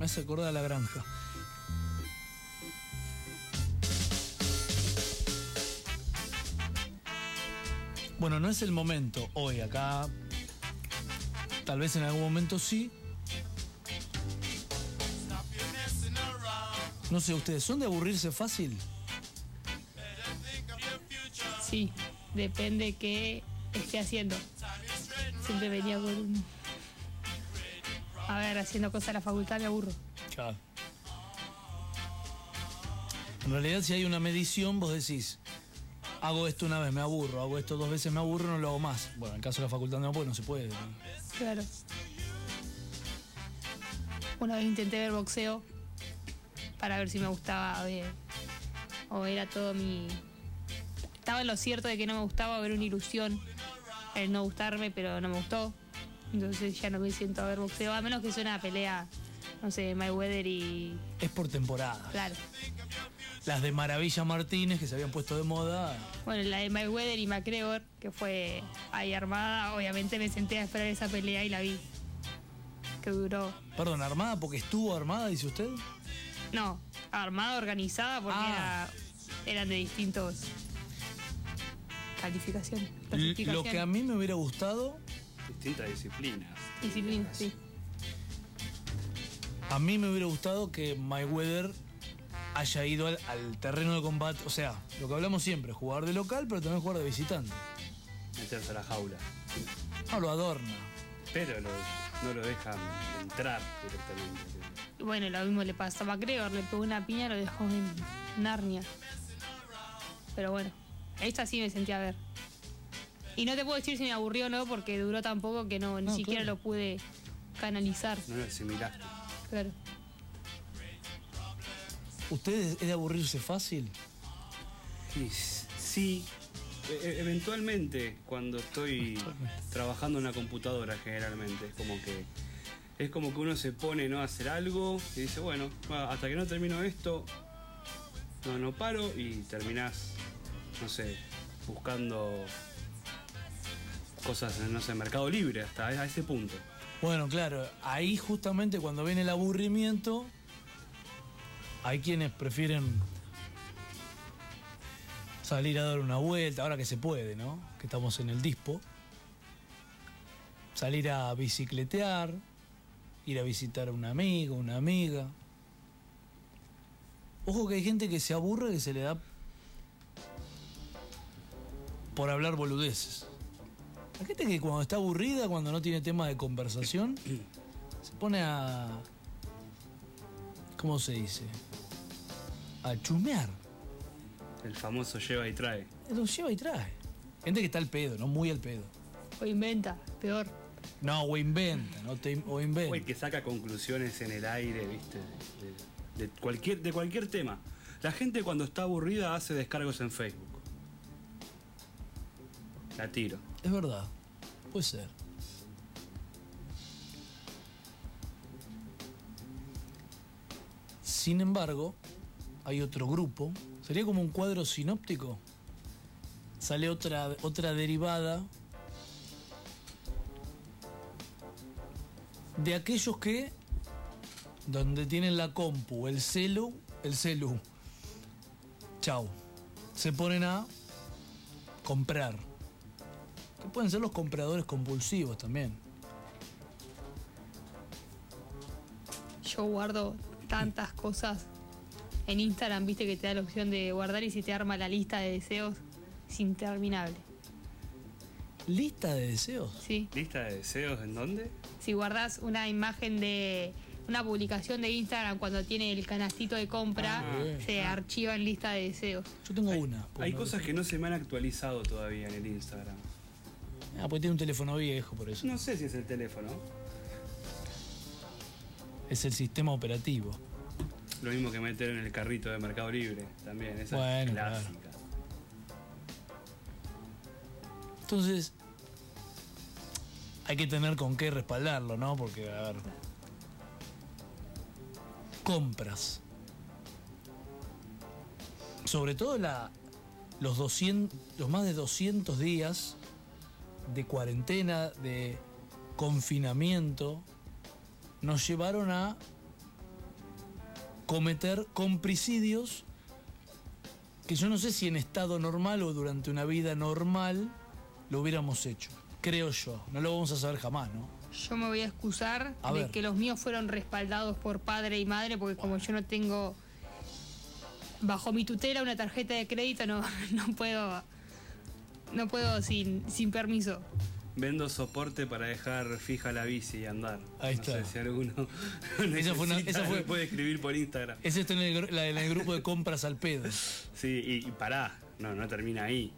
Me hace acordar la granja. Bueno, no es el momento hoy acá. Tal vez en algún momento sí. No sé, ¿ustedes son de aburrirse fácil? Sí, depende qué esté haciendo. Siempre venía con un... A ver, haciendo cosas a la facultad me aburro. Claro. En realidad, si hay una medición, vos decís, hago esto una vez, me aburro, hago esto dos veces, me aburro, no lo hago más. Bueno, en el caso de la facultad no, pues no se puede. Claro. Una vez intenté ver boxeo para ver si me gustaba ver, o era todo mi... Estaba en lo cierto de que no me gustaba ver una ilusión, el no gustarme, pero no me gustó. Entonces ya no me siento a ver boxeo, a menos que sea una pelea, no sé, Mayweather y... Es por temporada. Claro. Las de Maravilla Martínez, que se habían puesto de moda. Bueno, la de Mayweather y McGregor, que fue ahí armada, obviamente me senté a esperar esa pelea y la vi. Que duró. Perdón, ¿armada porque estuvo armada, dice usted? No, armada, organizada, porque Ah. era- eran de distintos calificaciones. Lo que a mí me hubiera gustado, Distintas disciplinas. disciplinas, sí. a mí me hubiera gustado que Mayweather haya ido al, al terreno de combate. O sea, lo que hablamos siempre, jugar de local, pero también jugar de visitante. Meterse a la jaula. No lo adorna. Pero lo- no lo dejan entrar directamente. Bueno, lo mismo le pasó a McGregor, le pegó una piña y lo dejó en Narnia. Pero bueno, esta sí me sentí a ver. Y no te puedo decir si me aburrió o no, porque duró tan poco que no, ni No, siquiera claro. lo pude canalizar. No lo asimilaste. Claro. ¿Ustedes es de aburrirse fácil? Sí, e- e- eventualmente cuando estoy trabajando en una computadora generalmente, es como que es como que uno se pone ¿no? a hacer algo y dice, bueno, hasta que no termino esto, no, no paro y terminás, no sé, buscando cosas en, no sé, Mercado Libre, hasta a ese punto. Bueno, claro, ahí justamente cuando viene el aburrimiento, hay quienes prefieren salir a dar una vuelta, ahora que se puede, ¿no? Que estamos en el dispo. Salir a bicicletear, ir a visitar a un amigo, una amiga. Ojo que hay gente que se aburre, que se le da por hablar boludeces. Hay gente que cuando está aburrida, cuando no tiene tema de conversación, se pone a. ¿Cómo se dice? A chusmear. El famoso lleva y trae. Lo lleva y trae. Gente que está al pedo, no muy al pedo. O inventa, peor. No, o inventa, no te, o inventa. O el que saca conclusiones en el aire, ¿viste? De, de cualquier, de cualquier tema. La gente cuando está aburrida hace descargos en Facebook. La tiro. Es verdad, puede ser. Sin embargo, hay otro grupo. Sería como un cuadro sinóptico. Sale otra, otra derivada de aquellos que, donde tienen la compu, el celu, el celu, chau, se ponen a comprar. Que pueden ser los compradores compulsivos también. Yo guardo tantas cosas. En Instagram, viste que te da la opción de guardar y si te arma la lista de deseos, es interminable. Lista de deseos. Sí. ¿Lista de deseos en dónde? Si guardas una imagen de una publicación de Instagram cuando tiene el canastito de compra, Ah, se archiva en lista de deseos. Yo tengo una. Hay cosas que no se me han actualizado todavía en el Instagram. Ah, porque tiene un teléfono viejo, por eso. No sé si es el teléfono. Es el sistema operativo. Lo mismo que meter en el carrito de Mercado Libre. También, esa Bueno, clásica. Entonces, hay que tener con qué respaldarlo, ¿no? Porque, a ver. Compras. Sobre todo la, los, 200, los más de 200 días de cuarentena, de confinamiento, nos llevaron a cometer compricidios que yo no sé si en estado normal o durante una vida normal lo hubiéramos hecho. Creo yo. No lo vamos a saber jamás, ¿no? Yo me voy a excusar A de ver. que los míos fueron respaldados por padre y madre, porque como yo no tengo bajo mi tutela una tarjeta de crédito, no, no puedo, no puedo sin, sin permiso. Vendo soporte para dejar fija la bici y andar. Ahí no está. sé si alguno Esa fue una- necesita, esa fue- puede escribir por Instagram. Es esto en el, gru- la- en el grupo de compras al pedo. Sí, y, y pará, no, no termina ahí.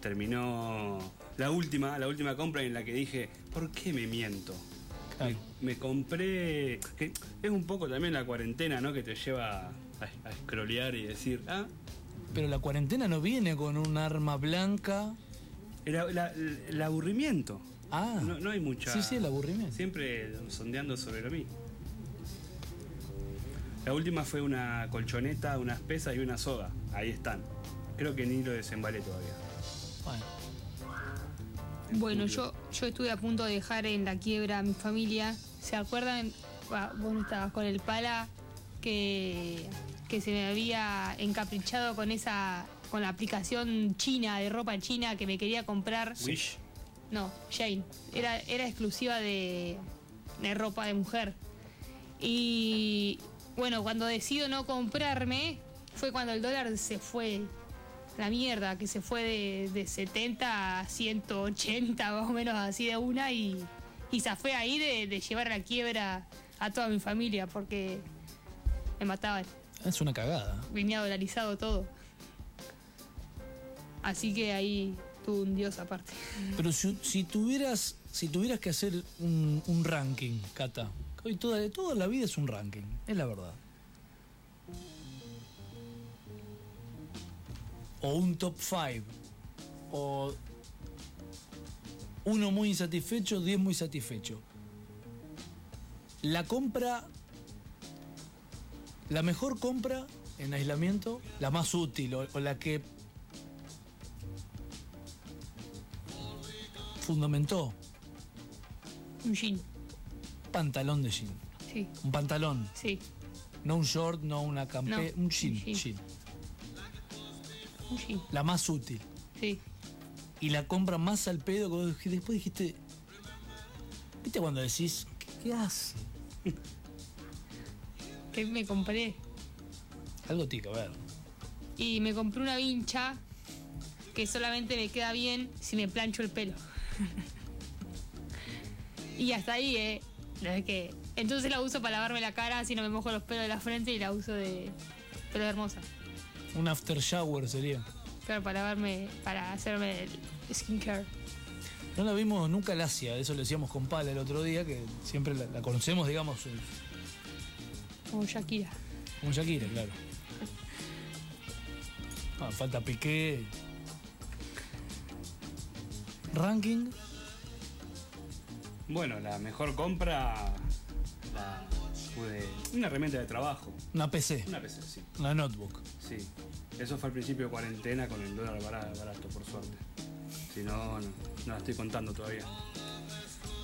Terminó la última, la última compra en la que dije, ¿por qué me miento? Claro. Me, me compré. que es un poco también la cuarentena, ¿no? Que te lleva a, a scrollear y decir, ah, Pero la cuarentena no viene con un arma blanca. el, la- el aburrimiento. Ah. No, no hay mucha. Sí, sí, el aburrimiento. Siempre sondeando sobre lo mismo. La última fue una colchoneta, unas pesas y una soga. Ahí están. Creo que ni lo desembalé todavía. Bueno, Bueno, yo, yo estuve a punto de dejar en la quiebra a mi familia. ¿Se acuerdan? Bah, vos no estabas con el pala que, que se me había encaprichado con esa con la aplicación china de ropa china que me quería comprar. Wish. No, Jane. Era, era exclusiva de, de ropa de mujer. Y bueno, cuando decido no comprarme, fue cuando el dólar se fue. La mierda, que se fue de, de 70 a 180, más o menos así de una, y, y zafé ahí de, de llevar a la quiebra a toda mi familia, porque me mataban. Es una cagada. Venía dolarizado todo. Así que ahí tuve un dios aparte. Pero si, si tuvieras si tuvieras que hacer un, un ranking, Cata, hoy toda, toda la vida es un ranking, es la verdad. O un top 5. O uno muy insatisfecho, 10 muy satisfecho. La compra, la mejor compra en aislamiento, la más útil o, o la que fundamentó Un jean. pantalón de jean. Sí, Un pantalón, sí. no un short, no una campe, No, un jean, un jean. jean. Un jean. La más útil. Sí. Y la compra más al pedo que después dijiste. ¿Viste cuando decís, ¿qué, qué hace? Que me compré. Algo tiene que ver. Y me compré una vincha que solamente me queda bien si me plancho el pelo. y hasta ahí, ¿eh? No es que... Entonces la uso para lavarme la cara, así no me mojo los pelos de la frente y la uso de pelo hermosa. Un after shower sería. Claro, para lavarme, para hacerme el skincare. No la vimos nunca el Asia, eso lo decíamos con Pala el otro día, que siempre la, la conocemos, digamos, Como Shakira. como Shakira, claro. Ah, falta Piqué. Ranking, Bueno, la mejor compra. La pude. Una herramienta de trabajo. una PC, Una PC, sí. una notebook. Sí. Eso fue al principio de cuarentena con el dólar bara- barato, por suerte. Si no, no, no la estoy contando todavía.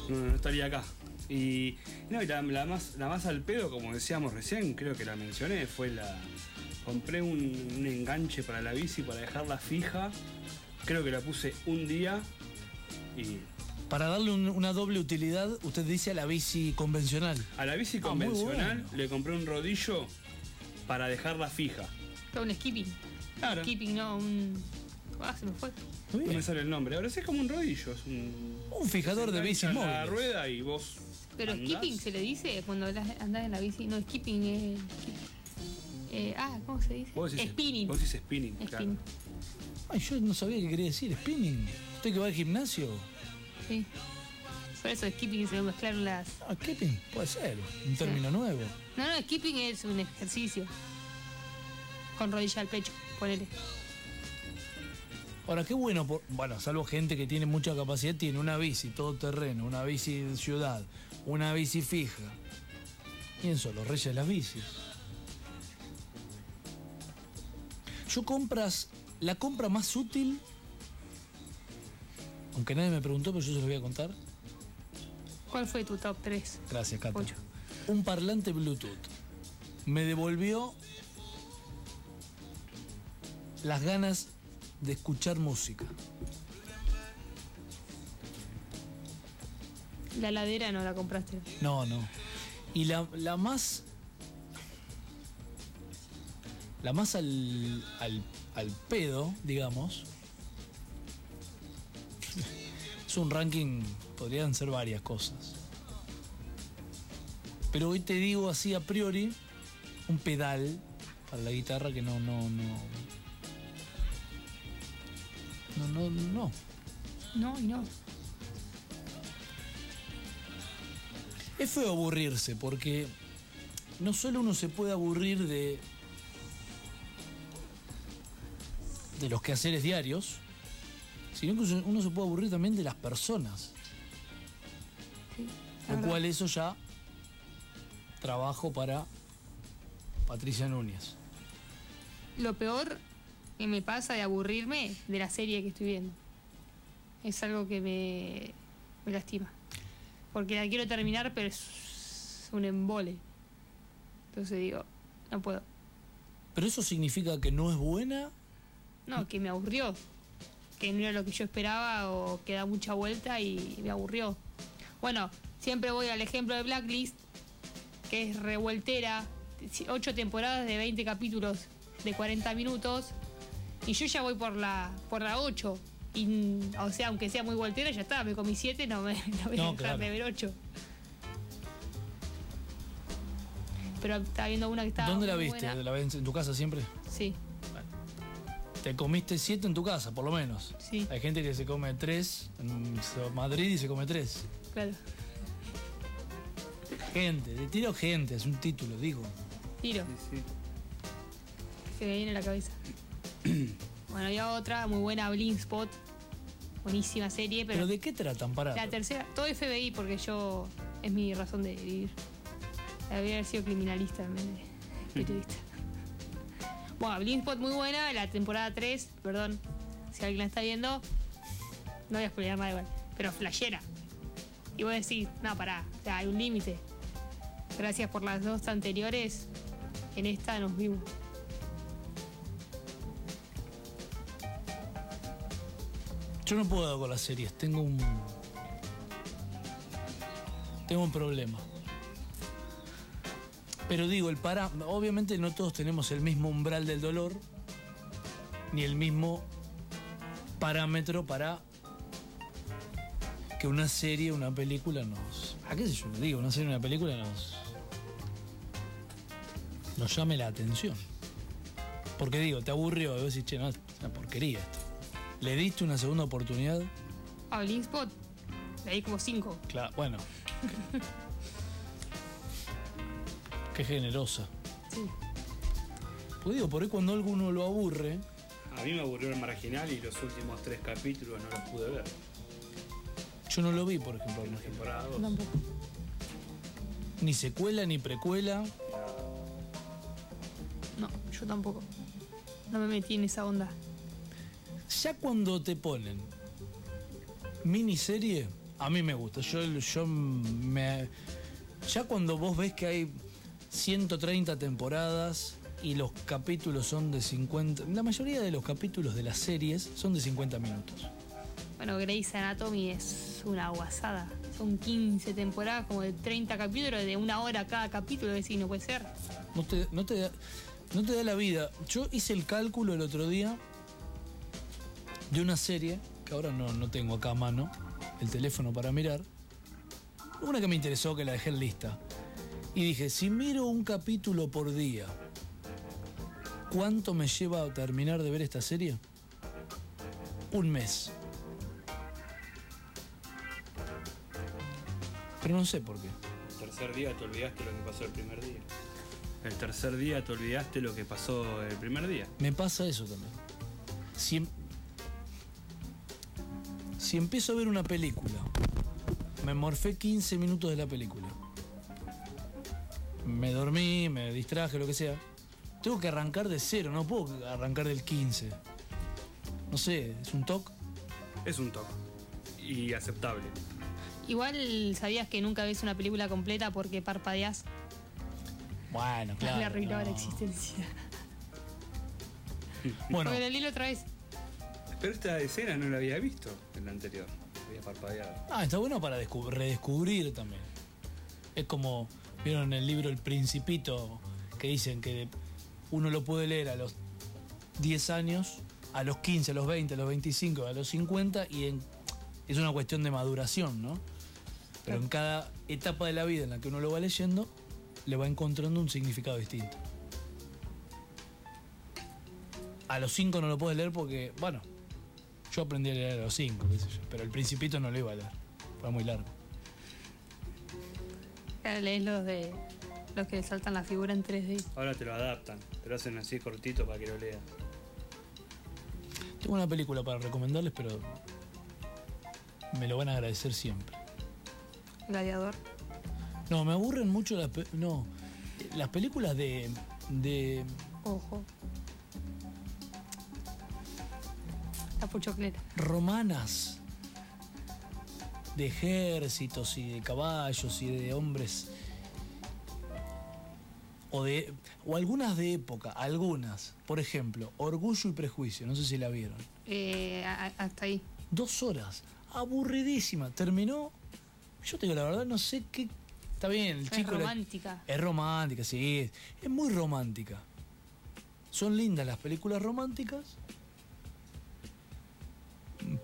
No, no estaría acá. Y, no, y la, la más, la más al pedo, como decíamos recién, creo que la mencioné, fue la. Compré un, un enganche para la bici para dejarla fija. Creo que la puse un día y Para darle un- una doble utilidad, usted dice a la bici convencional. a la bici Ah, convencional bueno. le compré un rodillo para dejarla fija. Un skipping. Claro. Skipping, no, un... Ah, se me fue. No me sale el nombre. Ahora sí es como un rodillo. Es un, Un fijador de en la rueda y vos. Pero andás. skipping se le dice cuando andás en la bici. No, skipping es... Eh, ah, ¿cómo se dice? Vos decís, Spinning. Vos decís spinning, claro. Ay, yo no sabía qué quería decir, spinning. ¿Usted que va al gimnasio? sí. Por eso skipping se me mezclaron las... Ah, skipping, puede ser, un término nuevo. No, no, skipping es un ejercicio. Con rodilla al pecho, ponele. Ahora, qué bueno, por, bueno, salvo gente que tiene mucha capacidad, tiene una bici todo terreno, una bici de ciudad, una bici fija. ¿Quién son los reyes de las bicis? Yo compras, la compra más útil, aunque nadie me preguntó, pero yo se lo voy a contar. ¿Cuál fue tu top 3? Gracias, Cata. Ocho. Un parlante Bluetooth. me devolvió las ganas de escuchar música. La ladera no la compraste. No, no. Y la, la más. La más al, al, al pedo, digamos. Es un ranking, podrían ser varias cosas. Pero hoy te digo así a priori, un pedal para la guitarra que no, no, no. No, no, no. No, y no. Feo aburrirse porque no solo uno se puede aburrir de de los quehaceres diarios, sino que uno se puede aburrir también de las personas. Sí, Lo cual eso ya trabajo para Patricia Núñez. Lo peor que me pasa de aburrirme de la serie que estoy viendo. Es algo que me, me lastima. Porque la quiero terminar, pero es un embole. Entonces digo, no puedo. Pero eso significa que no es buena. No, que me aburrió. Que no era lo que yo esperaba o que da mucha vuelta y me aburrió. Bueno, siempre voy al ejemplo de Blacklist, que es revueltera, ocho temporadas de 20 capítulos de 40 minutos, y yo ya voy por la por la 8. Y, o sea, aunque sea muy voltera, ya está, me comí 7, no me no voy a No, dejar claro. de ver 8. Pero estaba viendo una que estaba. ¿Dónde la viste? buena. ¿La ves en tu casa siempre? Sí, Te comiste siete en tu casa, por lo menos. sí, Hay gente que se come tres en Madrid y se come tres. claro. Gente, de tiro gente, es un título, digo. Tiro. Sí, sí. se me viene a la cabeza. bueno, había otra muy buena, Blink Spot. Buenísima serie, pero, ¿Pero de qué tratan? Para. la tercera, todo FBI porque yo es mi razón de vivir. Debería haber sido criminalista en vez de periodista. bueno, Blink Spot muy buena, la temporada 3, perdón, si alguien la está viendo, no voy a spoilear nada igual, pero flashera. Y voy a decir, no, pará, o sea, hay un límite. Gracias por las dos anteriores, en esta nos vimos. Yo no puedo con las series, tengo un. Tengo un problema. Pero digo, el para. Obviamente no todos tenemos el mismo umbral del dolor, ni el mismo parámetro para que una serie, una película nos. ¿A qué sé yo? Digo, una serie, una película nos. nos llame la atención. Porque digo, te aburrió, y vos decís, che, no, es una porquería esto. ¿Le diste una segunda oportunidad? Ah, Blink Spot, le di como 5. Claro, bueno. Qué generosa. Sí. Pues digo, por ahí cuando alguno lo aburre, A mí me aburrió el marginal y los últimos tres capítulos no los pude ver. yo no lo vi, por ejemplo. En la temporada 2. Tampoco. Ni secuela ni precuela. No, yo tampoco. No me metí en esa onda. Ya cuando te ponen miniserie, a mí me gusta. Yo, yo me. Ya cuando vos ves que hay 130 temporadas y los capítulos son de 50. La mayoría de los capítulos de las series son de 50 minutos. Bueno, Grey's Anatomy es una guasada. Son 15 temporadas, como de 30 capítulos, de una hora cada capítulo. Es decir, no puede ser. No te, no, te da, no te da la vida. Yo hice el cálculo el otro día de una serie, que ahora no, no tengo acá a mano, el teléfono para mirar. Una que me interesó, que la dejé en lista. Y dije, si miro un capítulo por día, ¿cuánto me lleva a terminar de ver esta serie? Un mes. Pero no sé por qué. El tercer día te olvidaste lo que pasó el primer día. El tercer día te olvidaste lo que pasó el primer día. Me pasa eso también. Si, si empiezo a ver una película, me morfé 15 minutos de la película. Me dormí, me distraje, lo que sea. Tengo que arrancar de cero, no puedo arrancar del 15. No sé, es un toque. Es un toque. Y aceptable. Igual sabías que nunca ves una película completa porque parpadeás. Bueno, Le claro. arruinaba la no. existencia. Bueno, Porque la leí otra vez. Pero esta escena no la había visto en la anterior. Había parpadeado. ah, está bueno para descu- redescubrir también. Es como, vieron en el libro El Principito, que dicen que uno lo puede leer a los 10 años, a los 15, a los 20, a los 25, a los 50, y es una cuestión de maduración, ¿no? Pero en cada etapa de la vida en la que uno lo va leyendo, le va encontrando un significado distinto. A los 5 no lo puedes leer porque, bueno, yo aprendí a leer a los 5, qué sé yo, pero el Principito no lo iba a leer, fue muy largo. Ahora lees los de los que saltan la figura en 3D. Ahora te lo adaptan, te lo hacen así cortito para que lo leas. Tengo una película para recomendarles, pero me lo van a agradecer siempre. Gladiador. No, me aburren mucho las, no, las películas de, de Ojo. La puchoclera. romanas, de ejércitos y de caballos y de hombres. O, de, o algunas de época, algunas. Por ejemplo, Orgullo y Prejuicio, no sé si la vieron. Eh, a- hasta ahí. Dos horas, aburridísima. Terminó, yo te digo la verdad, no sé qué... Está bien, el Es chico... la- romántica. Es romántica, sí, es, es muy romántica. Son lindas las películas románticas,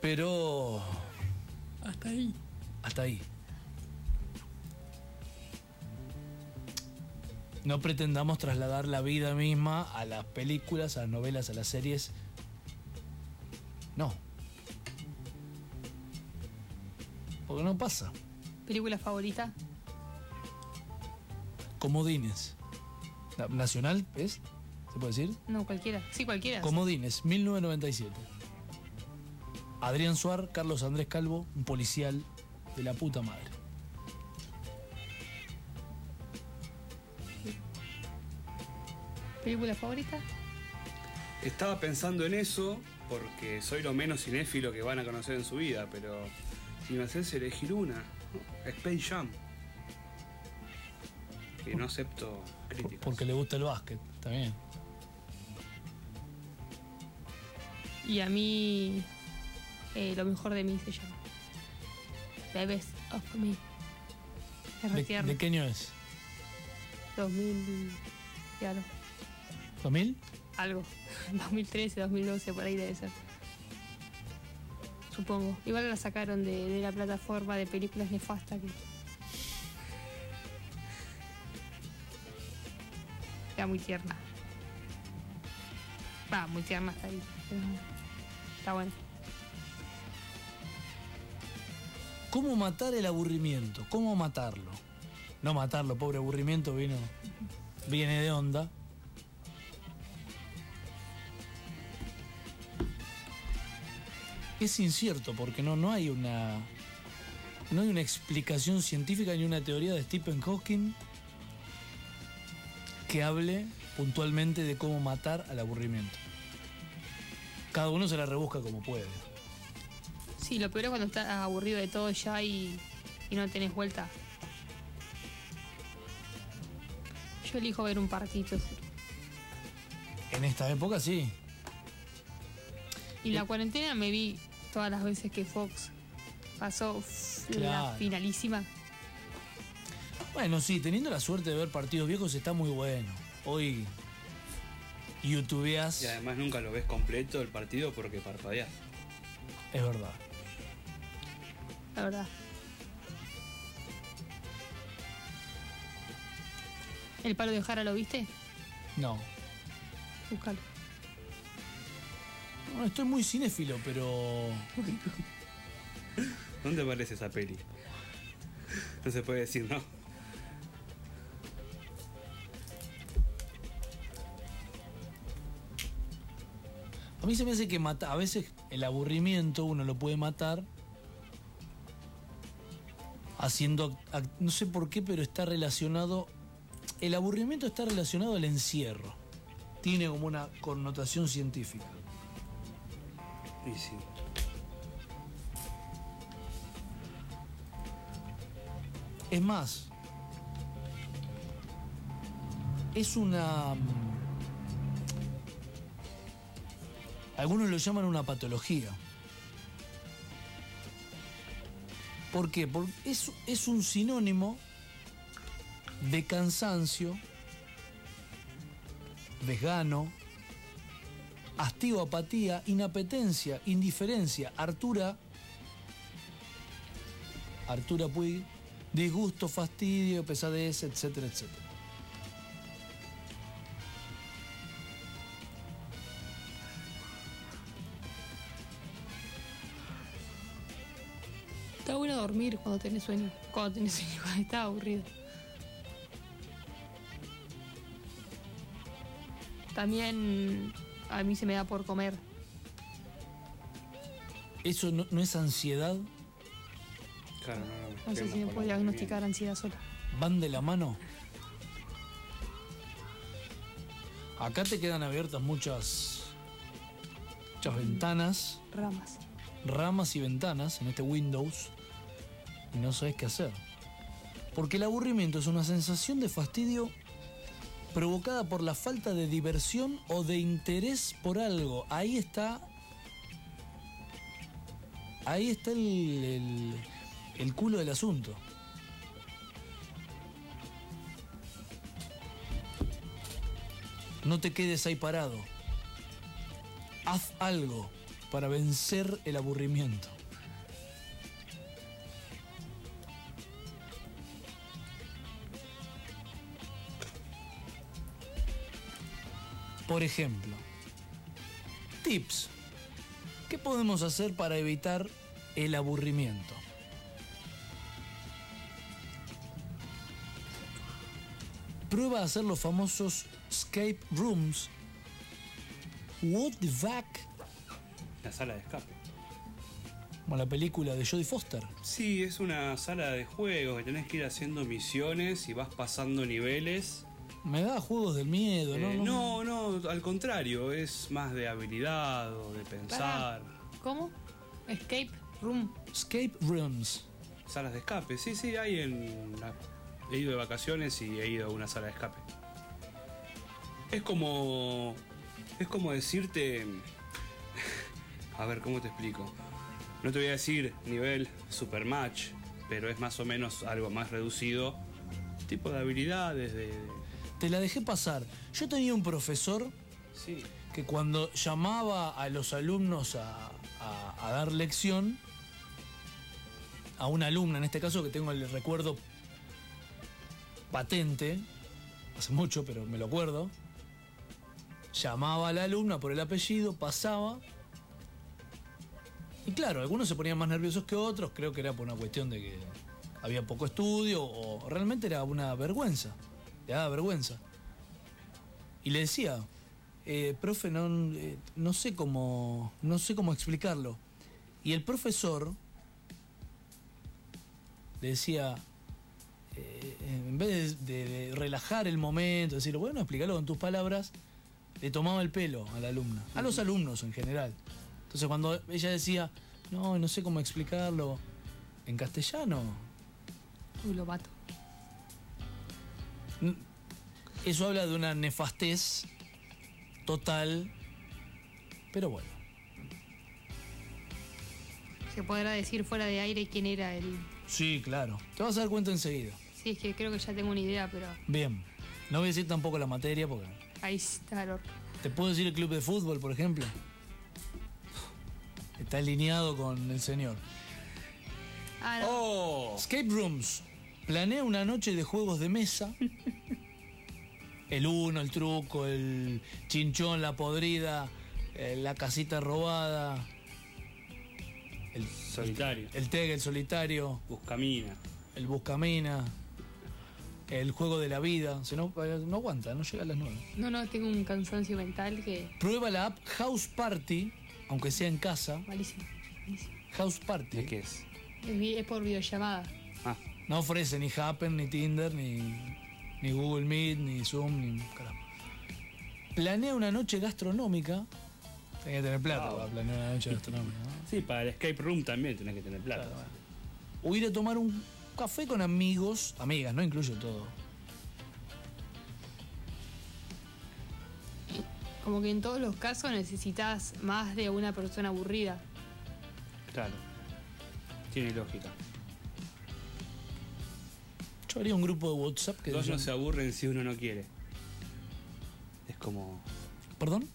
pero Hasta ahí. hasta ahí. No pretendamos trasladar la vida misma a las películas, a las novelas, a las series. No. Porque no pasa. ¿Película favorita? Comodines. Na- ¿Nacional es? ¿Se puede decir? No, cualquiera. Sí, cualquiera. Comodines, 1997. Adrián Suar, Carlos Andrés Calvo, un policial de la puta madre. ¿Película favorita? Estaba pensando en eso porque soy lo menos cinéfilo que van a conocer en su vida, pero si me haces elegir una. Space Jam. Que no acepto críticas. Porque le gusta el básquet, bien. Y a mí, eh, lo mejor de mí se llama. The best of me. Es re ¿De, tierno. de qué año es? 2000 y algo. ¿2000? Algo. 2013, 2012, por ahí debe ser. Supongo. Igual la sacaron de, de la plataforma de películas nefasta que. Era muy tierna. Va, muy tierna hasta ahí. pero Está bueno. ¿Cómo matar el aburrimiento? ¿Cómo matarlo? No matarlo, pobre aburrimiento, vino. Viene de onda. Es incierto porque no, no hay una. No hay una explicación científica ni una teoría de Stephen Hawking que hable puntualmente de cómo matar al aburrimiento. Cada uno se la rebusca como puede. Sí, lo peor es cuando estás aburrido de todo ya y, y no tenés vuelta. Yo elijo ver un partido. En esta época sí. Y la cuarentena me vi todas las veces que Fox pasó uf, la finalísima. Bueno, sí, teniendo la suerte de ver partidos viejos está muy bueno. Hoy youtubeas, Y además nunca lo ves completo el partido porque parpadeas. es verdad. La verdad. ¿El palo de Jara lo viste? No. Búscalo. No, estoy muy cinéfilo, pero ¿Dónde aparece esa peli? No se puede decir, ¿no? a mí se me hace que mata, a veces el aburrimiento uno lo puede matar haciendo, ac- no sé por qué, pero está relacionado, el aburrimiento está relacionado al encierro. Tiene como una connotación científica. Y sí. Es más, es una... Algunos lo llaman una patología. ¿Por qué? Porque es, es un sinónimo de cansancio, desgano, hastío, apatía, inapetencia, indiferencia, hartura, hartura Puig, disgusto, fastidio, pesadez, etcétera, etcétera. Está bueno dormir cuando tenés sueño. Cuando tenés sueño, cuando estás aburrido. También a mí se me da por comer. ¿Eso no, no es ansiedad? Claro, no, no. No sé si me puedo diagnosticar ansiedad sola. ¿Van de la mano? Acá te quedan abiertas muchas, muchas ventanas, Ramas. ramas y ventanas en este Windows y no sabes qué hacer. Porque el aburrimiento es una sensación de fastidio provocada por la falta de diversión o de interés por algo. Ahí está. Ahí está el, el, el culo del asunto. No te quedes ahí parado. Haz algo para vencer el aburrimiento. Por ejemplo, tips. ¿Qué podemos hacer para evitar el aburrimiento? Prueba a hacer los famosos escape rooms. What the fuck? La sala de escape. Como la película de Jodie Foster. Sí, es una sala de juegos que tenés que ir haciendo misiones y vas pasando niveles. Me da juegos del miedo, ¿no? Eh, no, no, al contrario, es más de habilidad o de pensar. ¿Cómo? Escape room. Escape rooms. Salas de escape, sí, sí, hay en. He ido de vacaciones y he ido a una sala de escape. Es como. Es como decirte. A ver, ¿cómo te explico? No te voy a decir nivel supermatch, pero es más o menos algo más reducido. Tipo de habilidades, de. Te la dejé pasar. Yo tenía un profesor Sí. que cuando llamaba a los alumnos a, a- a dar lección, a una alumna en este caso que tengo el recuerdo patente, hace mucho pero me lo acuerdo, llamaba a la alumna por el apellido, pasaba, y claro, algunos se ponían más nerviosos que otros, creo que era por una cuestión de que había poco estudio o realmente era una vergüenza, le daba vergüenza. Y le decía, eh, profe, no, eh, no sé cómo. no sé cómo explicarlo. Y el profesor le decía. eh, en vez de, relajar el momento, decir, bueno, explícalo con tus palabras, le tomaba el pelo a la alumna, a los alumnos en general. Entonces cuando ella decía, no, no sé cómo explicarlo, en castellano, Uy, lo mato. Eso habla de una nefastez total, pero bueno. Se podrá decir fuera de aire quién era el. Sí, claro. Te vas a dar cuenta enseguida. Sí, es que creo que ya tengo una idea, pero Bien. No voy a decir tampoco la materia porque... ahí está horno. ¿Te puedo decir el club de fútbol, por ejemplo? Está alineado con el señor. Ah, no. ¡Oh! Escape Rooms. Planea una noche de juegos de mesa. El uno, el truco, el chinchón, la podrida, eh, la casita robada, el, Solitario. el tag, el solitario, Buscamina. el buscamina, el juego de la vida. Si no, eh, no aguanta, no llega a las nueve. no, no, tengo un cansancio mental que. Prueba la app House Party, aunque sea en casa. Malísimo. malísimo. House Party. ¿De qué es? Es por videollamada. Ah, No ofrece ni Happen, ni Tinder, ni, ni Google Meet, ni Zoom, ni carajo. Planea una noche gastronómica. Tenés que tener plata Wow. para planear una noche gastronómica. ¿no? sí, para el escape room también tenés que tener plata. Claro, bueno. O ir a tomar un café con amigos, amigas, no incluye todo. Como que en todos los casos necesitas más de una persona aburrida. Claro. Tiene lógica. Yo haría un grupo de WhatsApp que Dos no se aburren si uno no quiere. Es como. ¿Perdón?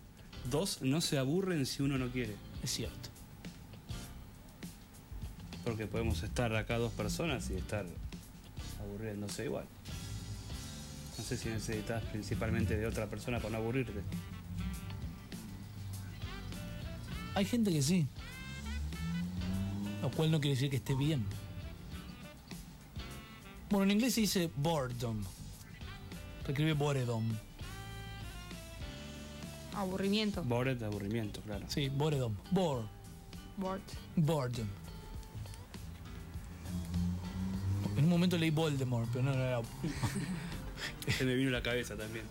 Dos no se aburren si uno no quiere. Es cierto. Porque podemos estar acá dos personas y estar aburriéndose igual. No sé si necesitas principalmente de otra persona para no aburrirte. Hay gente que sí. Lo cual no quiere decir que esté bien. Bueno, en inglés se dice boredom. Se escribe boredom. Aburrimiento. Bored aburrimiento, claro. Sí, boredom. Bore. Bored. Boredom. En un momento leí Voldemort, pero no no era. Se me vino la cabeza también.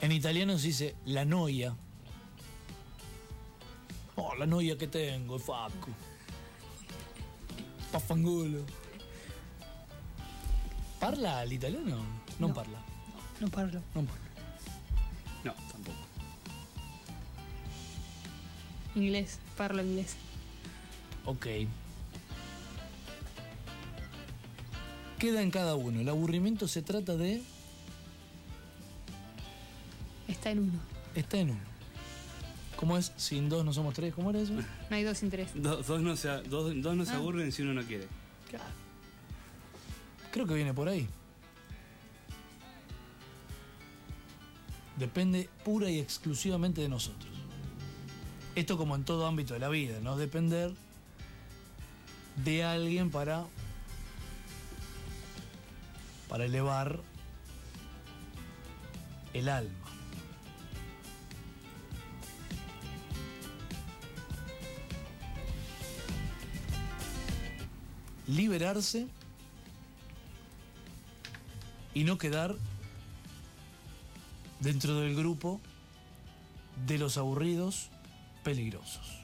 En italiano se dice la noia. La noia che tengo, Facu. Paffangulo. Parla l'italiano? Non No. parla. No parlo. Non parla. No, tampoco. Inglés. Parlo inglés. Ok. Queda en cada uno. El aburrimiento se trata de. Está en uno. Está en uno. ¿Cómo es? Sin dos no somos tres. ¿Cómo era eso? No hay dos sin tres. Do- dos no se, dos no se Ah. aburren si uno no quiere. Creo que viene por ahí. Depende pura y exclusivamente de nosotros. Esto como en todo ámbito de la vida, no depender de alguien para para elevar el alma. Liberarse y no quedar dentro del grupo de los aburridos peligrosos.